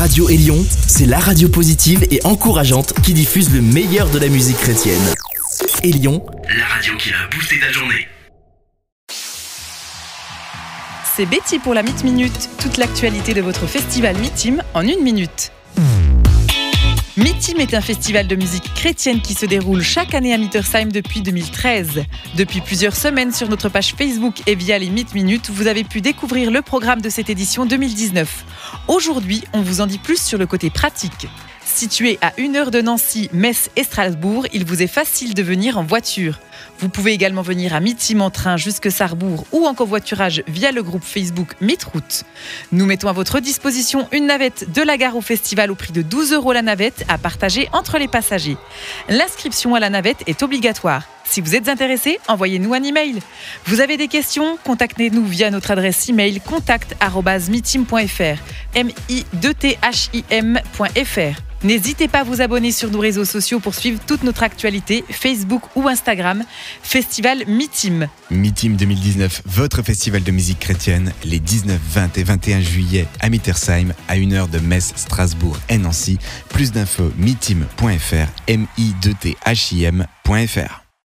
Radio Élion, c'est la radio positive et encourageante qui diffuse le meilleur de la musique chrétienne. Élion, la radio qui a boosté ta journée. C'est Betty pour la Meet Minute, toute l'actualité de votre festival Meetim en une minute. Meetim est un festival de musique chrétienne qui se déroule chaque année à Mittersheim depuis 2013. Depuis plusieurs semaines sur notre page Facebook et via les Meet Minutes, vous avez pu découvrir le programme de cette édition 2019. Aujourd'hui, on vous en dit plus sur le côté pratique. Situé à une heure de Nancy, Metz et Strasbourg, il vous est facile de venir en voiture. Vous pouvez également venir à Mitim en train jusque Sarrebourg ou en covoiturage via le groupe Facebook Mitroute. Nous mettons à votre disposition une navette de la gare au festival au prix de 12 euros la navette à partager entre les passagers. L'inscription à la navette est obligatoire. Si vous êtes intéressé, envoyez-nous un email. Vous avez des questions Contactez-nous via notre adresse email contact@mitim.fr. M I T H I. N'hésitez pas à vous abonner sur nos réseaux sociaux pour suivre toute notre actualité, Facebook ou Instagram, Festival Mitim. Mitim 2019, votre festival de musique chrétienne, les 19, 20 et 21 juillet à Mittersheim, à une heure de Metz, Strasbourg et Nancy. Plus d'infos mitim.fr, m i t h i.